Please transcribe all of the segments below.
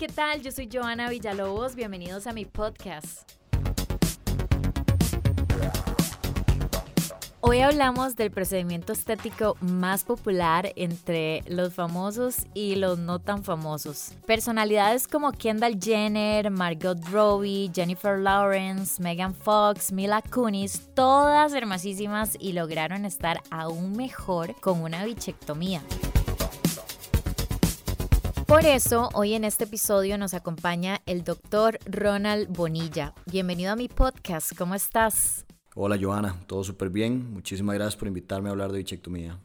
¿qué tal? Yo soy Joana Villalobos, bienvenidos a mi podcast. Hoy hablamos del procedimiento estético más popular entre los famosos y los no tan famosos. Personalidades como Kendall Jenner, Margot Robbie, Jennifer Lawrence, Megan Fox, Mila Kunis, todas hermosísimas y lograron estar aún mejor con una bichectomía. Por eso, hoy en este episodio nos acompaña el doctor Ronald Bonilla. Bienvenido a mi podcast, ¿cómo estás? Hola Joana, todo súper bien. Muchísimas gracias por invitarme a hablar de bichectomía.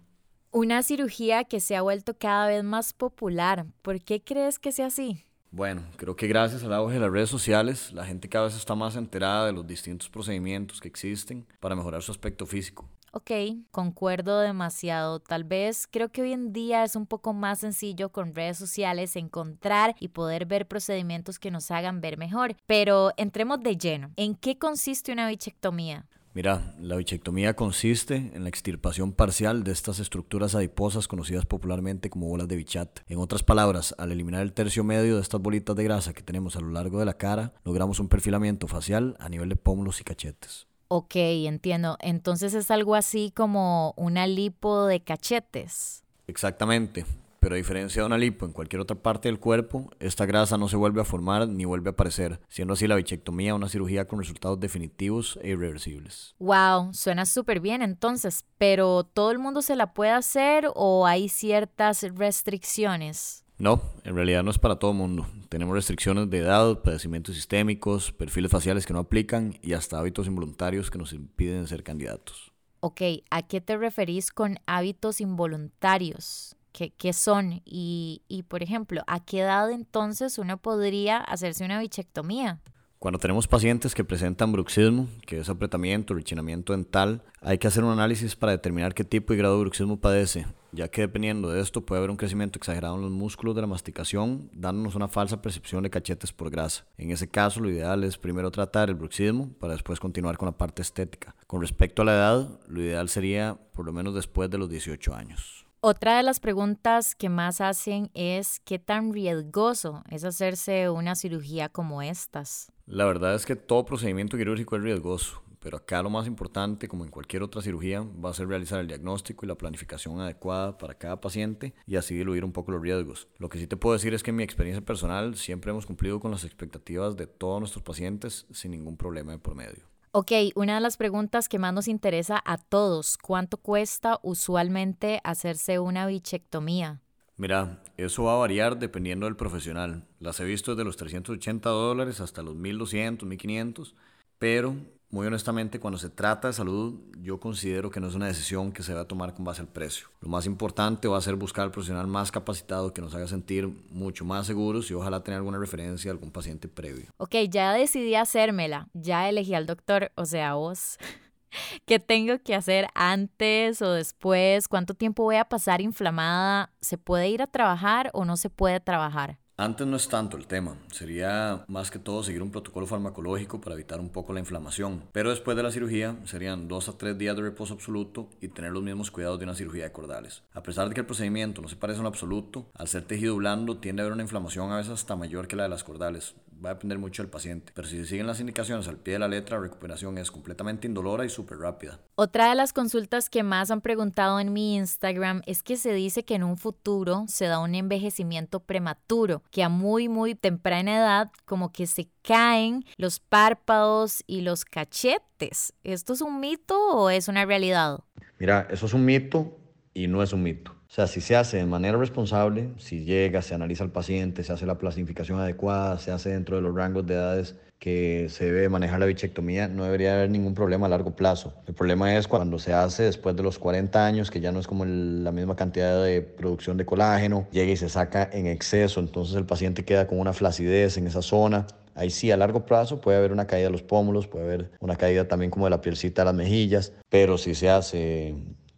Una cirugía que se ha vuelto cada vez más popular. ¿Por qué crees que sea así? Bueno, creo que gracias al auge de las redes sociales, la gente cada vez está más enterada de los distintos procedimientos que existen para mejorar su aspecto físico. Ok, concuerdo demasiado. Tal vez creo que hoy en día es un poco más sencillo con redes sociales encontrar y poder ver procedimientos que nos hagan ver mejor. Pero entremos de lleno. ¿En qué consiste una bichectomía? Mira, la bichectomía consiste en la extirpación parcial de estas estructuras adiposas conocidas popularmente como bolas de bichat. En otras palabras, al eliminar el tercio medio de estas bolitas de grasa que tenemos a lo largo de la cara, logramos un perfilamiento facial a nivel de pómulos y cachetes. Ok, entiendo. Entonces es algo así como una lipo de cachetes. Exactamente. Pero a diferencia de una lipo en cualquier otra parte del cuerpo, esta grasa no se vuelve a formar ni vuelve a aparecer, siendo así la bichectomía una cirugía con resultados definitivos e irreversibles. Wow, suena súper bien entonces, pero ¿todo el mundo se la puede hacer o hay ciertas restricciones? No, en realidad no es para todo el mundo. Tenemos restricciones de edad, padecimientos sistémicos, perfiles faciales que no aplican y hasta hábitos involuntarios que nos impiden ser candidatos. Ok, ¿a qué te referís con hábitos involuntarios? ¿Qué, qué son? Y, y, por ejemplo, ¿a qué edad entonces uno podría hacerse una bichectomía? Cuando tenemos pacientes que presentan bruxismo, que es apretamiento, rechinamiento dental, hay que hacer un análisis para determinar qué tipo y grado de bruxismo padece, ya que dependiendo de esto puede haber un crecimiento exagerado en los músculos de la masticación, dándonos una falsa percepción de cachetes por grasa. En ese caso, lo ideal es primero tratar el bruxismo para después continuar con la parte estética. Con respecto a la edad, lo ideal sería por lo menos después de los 18 años. Otra de las preguntas que más hacen es qué tan riesgoso es hacerse una cirugía como estas. La verdad es que todo procedimiento quirúrgico es riesgoso, pero acá lo más importante, como en cualquier otra cirugía, va a ser realizar el diagnóstico y la planificación adecuada para cada paciente y así diluir un poco los riesgos. Lo que sí te puedo decir es que en mi experiencia personal siempre hemos cumplido con las expectativas de todos nuestros pacientes sin ningún problema de por medio. Ok, una de las preguntas que más nos interesa a todos, ¿cuánto cuesta usualmente hacerse una bichectomía? Mira, eso va a variar dependiendo del profesional. Las he visto desde los 380 dólares hasta los 1200, 1500, pero muy honestamente, cuando se trata de salud, yo considero que no es una decisión que se va a tomar con base al precio. Lo más importante va a ser buscar al profesional más capacitado que nos haga sentir mucho más seguros y ojalá tener alguna referencia a algún paciente previo. Ok, ya decidí hacérmela. Ya elegí al doctor, o sea, vos. ¿Qué tengo que hacer antes o después? ¿Cuánto tiempo voy a pasar inflamada? ¿Se puede ir a trabajar o no se puede trabajar? Antes no es tanto el tema, sería más que todo seguir un protocolo farmacológico para evitar un poco la inflamación, pero después de la cirugía serían dos a tres días de reposo absoluto y tener los mismos cuidados de una cirugía de cordales. A pesar de que el procedimiento no se parece en absoluto, al ser tejido blando tiende a haber una inflamación a veces hasta mayor que la de las cordales, va a depender mucho del paciente, pero si se siguen las indicaciones al pie de la letra, la recuperación es completamente indolora y súper rápida. Otra de las consultas que más han preguntado en mi Instagram es que se dice que en un futuro se da un envejecimiento prematuro que a muy, muy temprana edad como que se caen los párpados y los cachetes. ¿Esto es un mito o es una realidad? Mira, eso es un mito y no es un mito. Sea, si se hace de manera responsable, si llega, se analiza al paciente, se hace la planificación adecuada, se hace dentro de los rangos de edades que se debe manejar la bichectomía, no debería haber ningún problema a largo plazo. El problema es cuando se hace después de los 40 años, que ya no es como la misma cantidad de producción de colágeno, llega y se saca en exceso, entonces el paciente queda con una flacidez en esa zona. Ahí sí, a largo plazo puede haber una caída de los pómulos, puede haber una caída también como de la pielcita de las mejillas, pero si se hace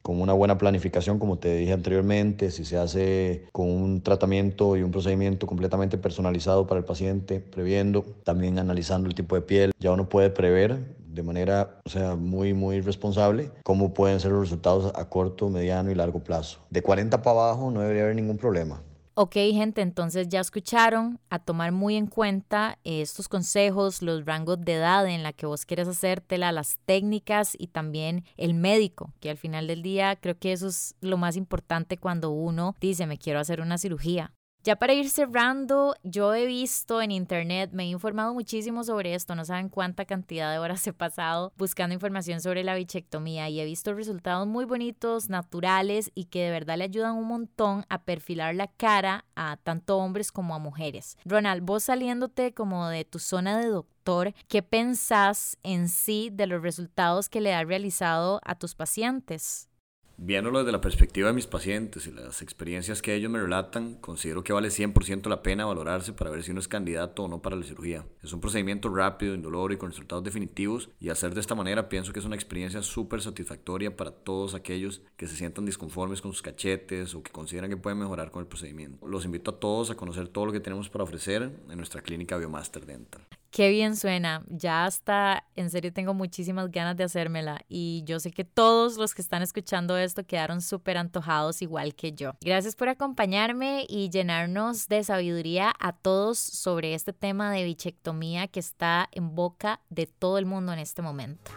con una buena planificación, como te dije anteriormente, si se hace con un tratamiento y un procedimiento completamente personalizado para el paciente, previendo, también analizando el tipo de piel, ya uno puede prever de manera, o sea, muy, muy responsable cómo pueden ser los resultados a corto, mediano y largo plazo. De 40 para abajo no debería haber ningún problema. Ok, gente, entonces ya escucharon a tomar muy en cuenta estos consejos, los rangos de edad en la que vos quieres hacértela, las técnicas y también el médico, que al final del día creo que eso es lo más importante cuando uno dice me quiero hacer una cirugía. Ya para ir cerrando, yo he visto en internet, me he informado muchísimo sobre esto, no saben cuánta cantidad de horas he pasado buscando información sobre la bichectomía y he visto resultados muy bonitos, naturales y que de verdad le ayudan un montón a perfilar la cara a tanto hombres como a mujeres. Ronald, vos saliéndote como de tu zona de doctor, ¿qué pensás en sí de los resultados que le has realizado a tus pacientes? Viéndolo desde la perspectiva de mis pacientes y las experiencias que ellos me relatan, considero que vale 100% la pena valorarse para ver si uno es candidato o no para la cirugía. Es un procedimiento rápido, indoloro y con resultados definitivos y hacer de esta manera pienso que es una experiencia súper satisfactoria para todos aquellos que se sientan disconformes con sus cachetes o que consideran que pueden mejorar con el procedimiento. Los invito a todos a conocer todo lo que tenemos para ofrecer en nuestra clínica Biomaster Dental. Qué bien suena. Ya hasta, en serio, tengo muchísimas ganas de hacérmela. Y yo sé que todos los que están escuchando esto quedaron súper antojados igual que yo. Gracias por acompañarme y llenarnos de sabiduría a todos sobre este tema de bichectomía que está en boca de todo el mundo en este momento.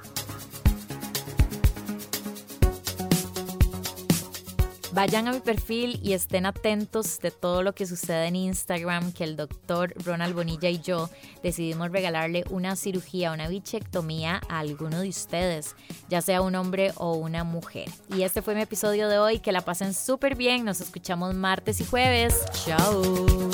Vayan a mi perfil y estén atentos de todo lo que sucede en Instagram, que el doctor Ronald Bonilla y yo decidimos regalarle una cirugía, una bichectomía a alguno de ustedes, ya sea un hombre o una mujer. Y este fue mi episodio de hoy, que la pasen súper bien, nos escuchamos martes y jueves. Chao.